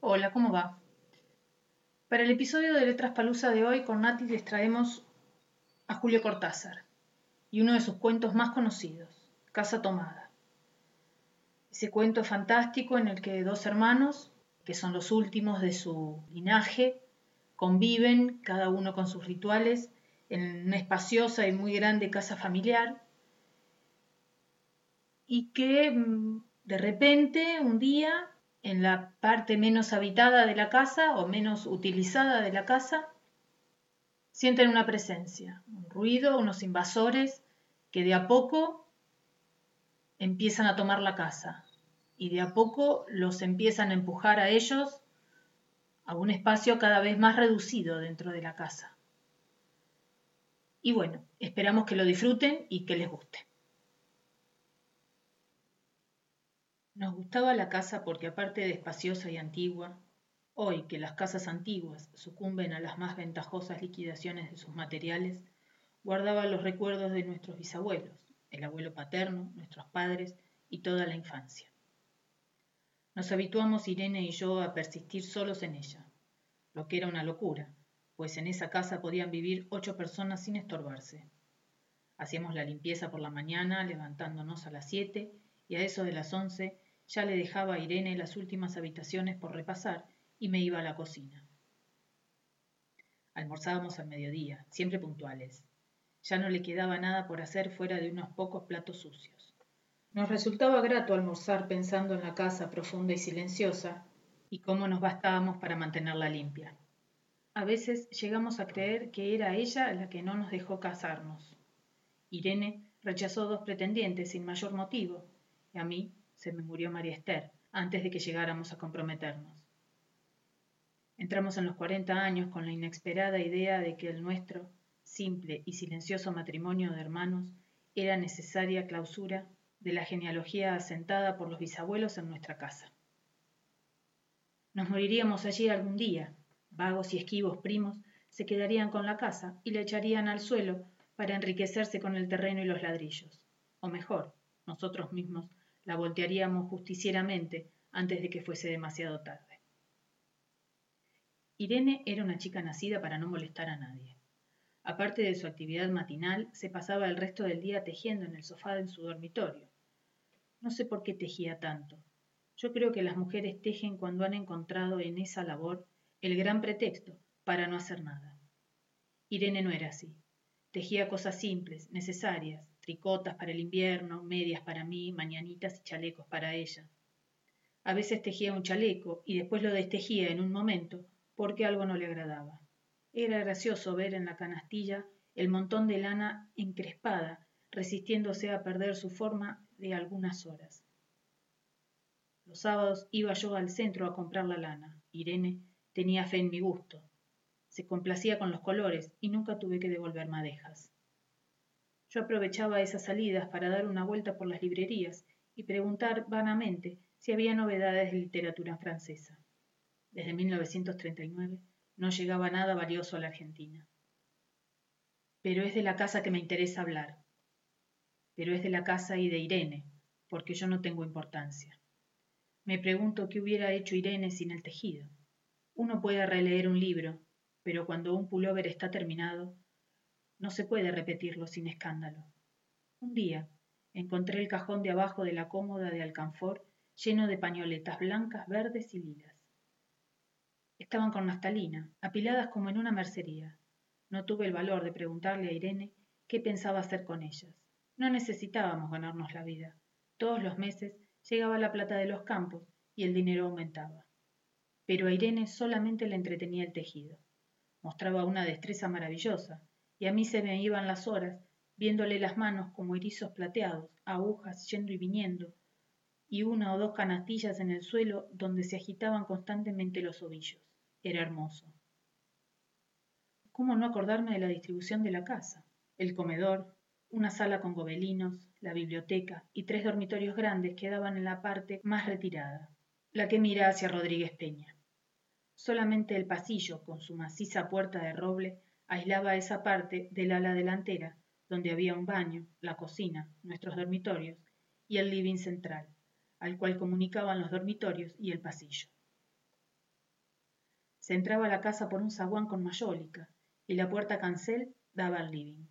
Hola, ¿cómo va? Para el episodio de Letras Palusa de hoy, con Nati les traemos a Julio Cortázar y uno de sus cuentos más conocidos, Casa Tomada. Ese cuento fantástico en el que dos hermanos, que son los últimos de su linaje, conviven, cada uno con sus rituales, en una espaciosa y muy grande casa familiar, y que mm, de repente, un día, en la parte menos habitada de la casa o menos utilizada de la casa, sienten una presencia, un ruido, unos invasores que de a poco empiezan a tomar la casa y de a poco los empiezan a empujar a ellos a un espacio cada vez más reducido dentro de la casa. Y bueno, esperamos que lo disfruten y que les guste. Nos gustaba la casa porque aparte de espaciosa y antigua, hoy que las casas antiguas sucumben a las más ventajosas liquidaciones de sus materiales, guardaba los recuerdos de nuestros bisabuelos, el abuelo paterno, nuestros padres y toda la infancia. Nos habituamos Irene y yo a persistir solos en ella, lo que era una locura, pues en esa casa podían vivir ocho personas sin estorbarse. Hacíamos la limpieza por la mañana, levantándonos a las siete, y a eso de las once ya le dejaba a Irene las últimas habitaciones por repasar y me iba a la cocina. Almorzábamos al mediodía, siempre puntuales. Ya no le quedaba nada por hacer fuera de unos pocos platos sucios. Nos resultaba grato almorzar pensando en la casa profunda y silenciosa y cómo nos bastábamos para mantenerla limpia. A veces llegamos a creer que era ella la que no nos dejó casarnos. Irene rechazó dos pretendientes sin mayor motivo, y a mí se me murió María Esther antes de que llegáramos a comprometernos. Entramos en los cuarenta años con la inexperada idea de que el nuestro, simple y silencioso matrimonio de hermanos, era necesaria clausura de la genealogía asentada por los bisabuelos en nuestra casa. Nos moriríamos allí algún día, vagos y esquivos primos se quedarían con la casa y la echarían al suelo para enriquecerse con el terreno y los ladrillos. O mejor, nosotros mismos la voltearíamos justicieramente antes de que fuese demasiado tarde. Irene era una chica nacida para no molestar a nadie. Aparte de su actividad matinal, se pasaba el resto del día tejiendo en el sofá de su dormitorio. No sé por qué tejía tanto. Yo creo que las mujeres tejen cuando han encontrado en esa labor el gran pretexto para no hacer nada. Irene no era así. Tejía cosas simples, necesarias, tricotas para el invierno, medias para mí, mañanitas y chalecos para ella. A veces tejía un chaleco y después lo destejía en un momento porque algo no le agradaba. Era gracioso ver en la canastilla el montón de lana encrespada, resistiéndose a perder su forma de algunas horas. Los sábados iba yo al centro a comprar la lana. Irene tenía fe en mi gusto. Se complacía con los colores y nunca tuve que devolver madejas. Yo aprovechaba esas salidas para dar una vuelta por las librerías y preguntar vanamente si había novedades de literatura francesa. Desde 1939 no llegaba nada valioso a la Argentina. Pero es de la casa que me interesa hablar. Pero es de la casa y de Irene, porque yo no tengo importancia. Me pregunto qué hubiera hecho Irene sin el tejido. Uno puede releer un libro, pero cuando un pullover está terminado, no se puede repetirlo sin escándalo. Un día encontré el cajón de abajo de la cómoda de alcanfor lleno de pañoletas blancas, verdes y lilas. Estaban con naftalina, apiladas como en una mercería. No tuve el valor de preguntarle a Irene qué pensaba hacer con ellas. No necesitábamos ganarnos la vida. Todos los meses llegaba la plata de los campos y el dinero aumentaba. Pero a Irene solamente le entretenía el tejido. Mostraba una destreza maravillosa, y a mí se me iban las horas viéndole las manos como erizos plateados, agujas yendo y viniendo, y una o dos canastillas en el suelo donde se agitaban constantemente los ovillos. Era hermoso. ¿Cómo no acordarme de la distribución de la casa? El comedor, una sala con gobelinos, la biblioteca y tres dormitorios grandes quedaban en la parte más retirada, la que mira hacia Rodríguez Peña. Solamente el pasillo, con su maciza puerta de roble, aislaba esa parte del ala delantera, donde había un baño, la cocina, nuestros dormitorios y el living central, al cual comunicaban los dormitorios y el pasillo. Se entraba a la casa por un zaguán con mayólica y la puerta cancel daba al living.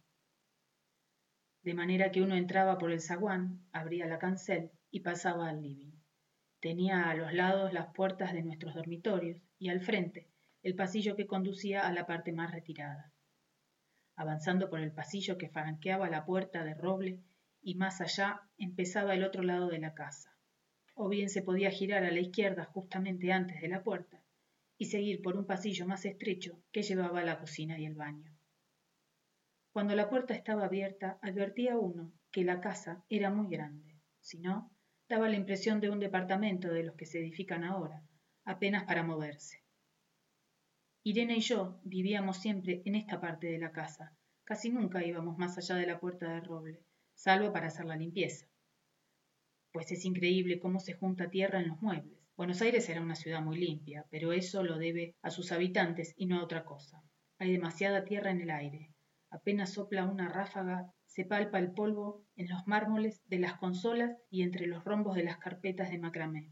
De manera que uno entraba por el zaguán, abría la cancel y pasaba al living. Tenía a los lados las puertas de nuestros dormitorios y al frente el pasillo que conducía a la parte más retirada. Avanzando por el pasillo que franqueaba la puerta de roble y más allá empezaba el otro lado de la casa. O bien se podía girar a la izquierda justamente antes de la puerta y seguir por un pasillo más estrecho que llevaba a la cocina y el baño. Cuando la puerta estaba abierta, advertía uno que la casa era muy grande, si no, daba la impresión de un departamento de los que se edifican ahora, apenas para moverse. Irene y yo vivíamos siempre en esta parte de la casa. Casi nunca íbamos más allá de la puerta de roble, salvo para hacer la limpieza. Pues es increíble cómo se junta tierra en los muebles. Buenos Aires era una ciudad muy limpia, pero eso lo debe a sus habitantes y no a otra cosa. Hay demasiada tierra en el aire. Apenas sopla una ráfaga, se palpa el polvo en los mármoles de las consolas y entre los rombos de las carpetas de macramé.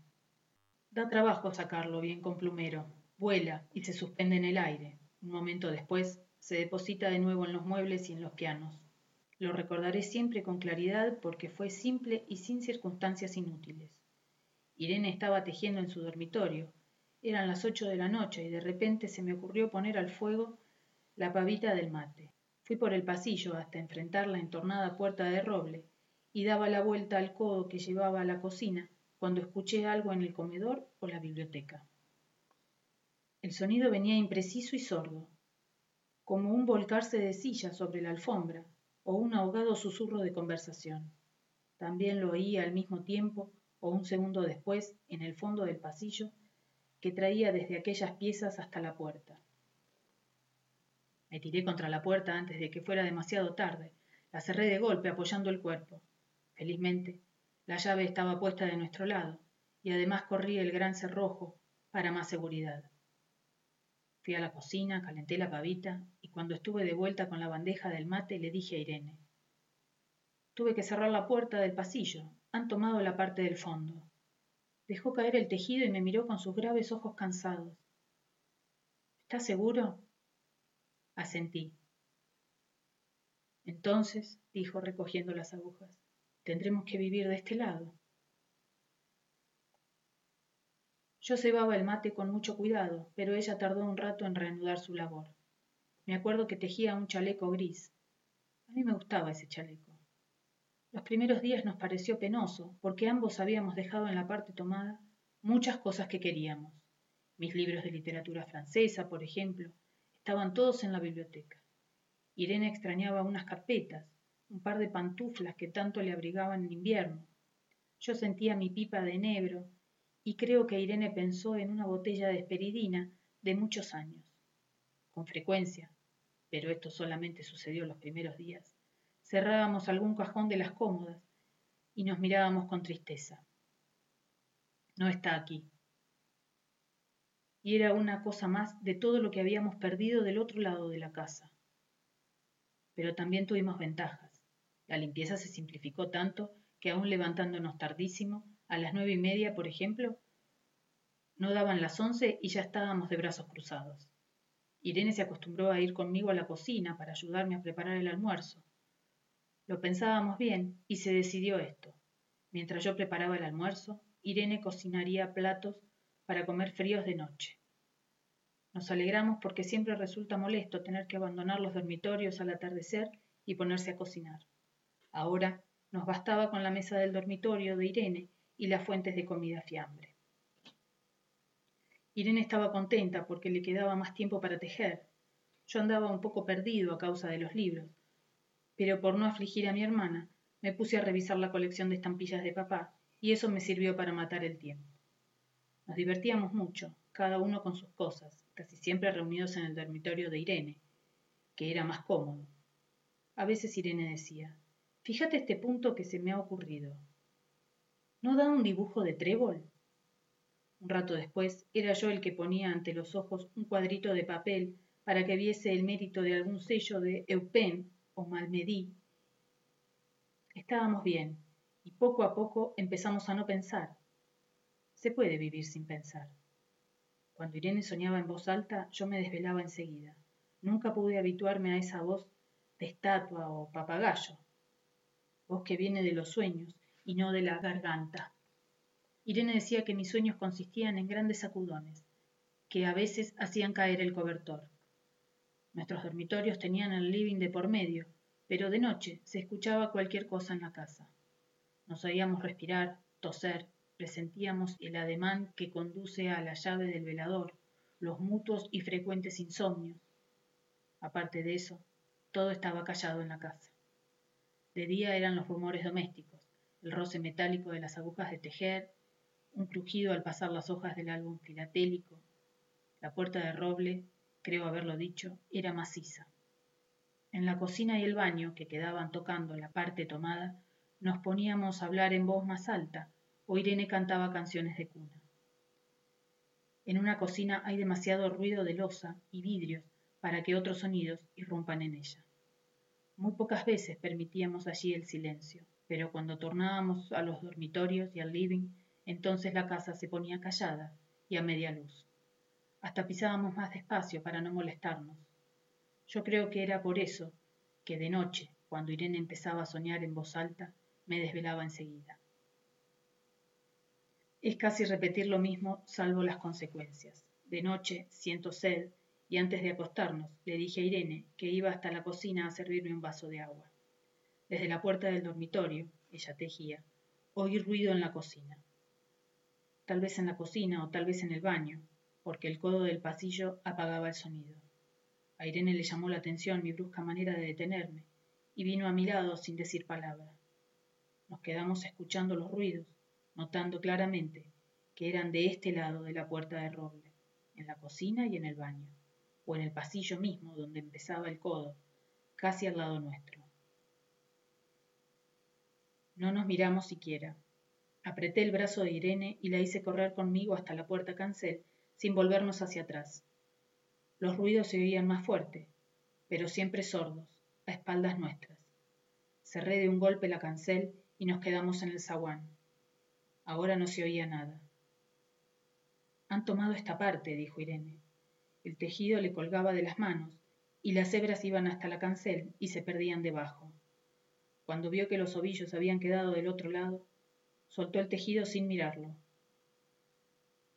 Da trabajo sacarlo bien con plumero, vuela y se suspende en el aire. Un momento después se deposita de nuevo en los muebles y en los pianos. Lo recordaré siempre con claridad porque fue simple y sin circunstancias inútiles. Irene estaba tejiendo en su dormitorio. Eran las ocho de la noche y de repente se me ocurrió poner al fuego la pavita del mate. Fui por el pasillo hasta enfrentar la entornada puerta de roble y daba la vuelta al codo que llevaba a la cocina cuando escuché algo en el comedor o la biblioteca. El sonido venía impreciso y sordo, como un volcarse de silla sobre la alfombra o un ahogado susurro de conversación. También lo oí al mismo tiempo o un segundo después en el fondo del pasillo que traía desde aquellas piezas hasta la puerta. Me tiré contra la puerta antes de que fuera demasiado tarde. La cerré de golpe apoyando el cuerpo. Felizmente, la llave estaba puesta de nuestro lado y además corrí el gran cerrojo para más seguridad. Fui a la cocina, calenté la pavita y cuando estuve de vuelta con la bandeja del mate le dije a Irene. Tuve que cerrar la puerta del pasillo. Han tomado la parte del fondo. Dejó caer el tejido y me miró con sus graves ojos cansados. ¿Estás seguro? Asentí. Entonces, dijo recogiendo las agujas, tendremos que vivir de este lado. Yo cebaba el mate con mucho cuidado, pero ella tardó un rato en reanudar su labor. Me acuerdo que tejía un chaleco gris. A mí me gustaba ese chaleco. Los primeros días nos pareció penoso, porque ambos habíamos dejado en la parte tomada muchas cosas que queríamos. Mis libros de literatura francesa, por ejemplo, estaban todos en la biblioteca. Irene extrañaba unas carpetas, un par de pantuflas que tanto le abrigaban en invierno. Yo sentía mi pipa de enebro y creo que Irene pensó en una botella de esperidina de muchos años. Con frecuencia, pero esto solamente sucedió los primeros días, cerrábamos algún cajón de las cómodas y nos mirábamos con tristeza. No está aquí. Y era una cosa más de todo lo que habíamos perdido del otro lado de la casa. Pero también tuvimos ventajas. La limpieza se simplificó tanto que aún levantándonos tardísimo, a las nueve y media, por ejemplo, no daban las once y ya estábamos de brazos cruzados. Irene se acostumbró a ir conmigo a la cocina para ayudarme a preparar el almuerzo. Lo pensábamos bien y se decidió esto. Mientras yo preparaba el almuerzo, Irene cocinaría platos para comer fríos de noche. Nos alegramos porque siempre resulta molesto tener que abandonar los dormitorios al atardecer y ponerse a cocinar. Ahora nos bastaba con la mesa del dormitorio de Irene y las fuentes de comida fiambre. Irene estaba contenta porque le quedaba más tiempo para tejer. Yo andaba un poco perdido a causa de los libros, pero por no afligir a mi hermana, me puse a revisar la colección de estampillas de papá, y eso me sirvió para matar el tiempo. Nos divertíamos mucho, cada uno con sus cosas, casi siempre reunidos en el dormitorio de Irene, que era más cómodo. A veces Irene decía, fíjate este punto que se me ha ocurrido. ¿No da un dibujo de trébol? Un rato después era yo el que ponía ante los ojos un cuadrito de papel para que viese el mérito de algún sello de Eupen o Malmedy. Estábamos bien, y poco a poco empezamos a no pensar. Se puede vivir sin pensar. Cuando Irene soñaba en voz alta, yo me desvelaba enseguida. Nunca pude habituarme a esa voz de estatua o papagayo, voz que viene de los sueños y no de la garganta. Irene decía que mis sueños consistían en grandes sacudones, que a veces hacían caer el cobertor. Nuestros dormitorios tenían el living de por medio, pero de noche se escuchaba cualquier cosa en la casa. Nos oíamos respirar, toser, presentíamos el ademán que conduce a la llave del velador, los mutuos y frecuentes insomnios. Aparte de eso, todo estaba callado en la casa. De día eran los rumores domésticos, el roce metálico de las agujas de tejer, un crujido al pasar las hojas del álbum filatélico. La puerta de roble, creo haberlo dicho, era maciza. En la cocina y el baño, que quedaban tocando la parte tomada, nos poníamos a hablar en voz más alta, o Irene cantaba canciones de cuna. En una cocina hay demasiado ruido de losa y vidrios para que otros sonidos irrumpan en ella. Muy pocas veces permitíamos allí el silencio, pero cuando tornábamos a los dormitorios y al living, entonces la casa se ponía callada y a media luz. Hasta pisábamos más despacio para no molestarnos. Yo creo que era por eso que de noche, cuando Irene empezaba a soñar en voz alta, me desvelaba enseguida. Es casi repetir lo mismo, salvo las consecuencias. De noche siento sed y antes de acostarnos le dije a Irene que iba hasta la cocina a servirme un vaso de agua. Desde la puerta del dormitorio, ella tejía, oí ruido en la cocina. Tal vez en la cocina o tal vez en el baño, porque el codo del pasillo apagaba el sonido. A Irene le llamó la atención mi brusca manera de detenerme y vino a mi lado sin decir palabra. Nos quedamos escuchando los ruidos, notando claramente que eran de este lado de la puerta de roble, en la cocina y en el baño, o en el pasillo mismo donde empezaba el codo, casi al lado nuestro. No nos miramos siquiera. Apreté el brazo de Irene y la hice correr conmigo hasta la puerta cancel sin volvernos hacia atrás. Los ruidos se oían más fuerte, pero siempre sordos, a espaldas nuestras. Cerré de un golpe la cancel y nos quedamos en el zaguán. Ahora no se oía nada. Han tomado esta parte, dijo Irene. El tejido le colgaba de las manos y las hebras iban hasta la cancel y se perdían debajo. Cuando vio que los ovillos habían quedado del otro lado, soltó el tejido sin mirarlo.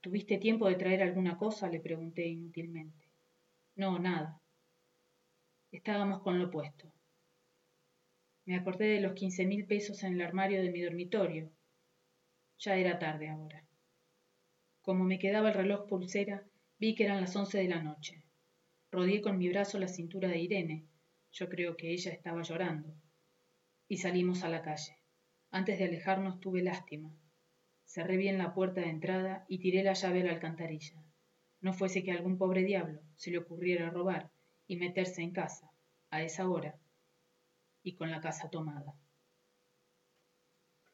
¿Tuviste tiempo de traer alguna cosa? le pregunté inútilmente. No, nada. Estábamos con lo puesto. Me acordé de los quince mil pesos en el armario de mi dormitorio ya era tarde ahora. Como me quedaba el reloj pulsera, vi que eran las once de la noche. Rodeé con mi brazo la cintura de Irene, yo creo que ella estaba llorando, y salimos a la calle. Antes de alejarnos tuve lástima. Cerré bien la puerta de entrada y tiré la llave a la alcantarilla. No fuese que algún pobre diablo se le ocurriera robar y meterse en casa, a esa hora, y con la casa tomada.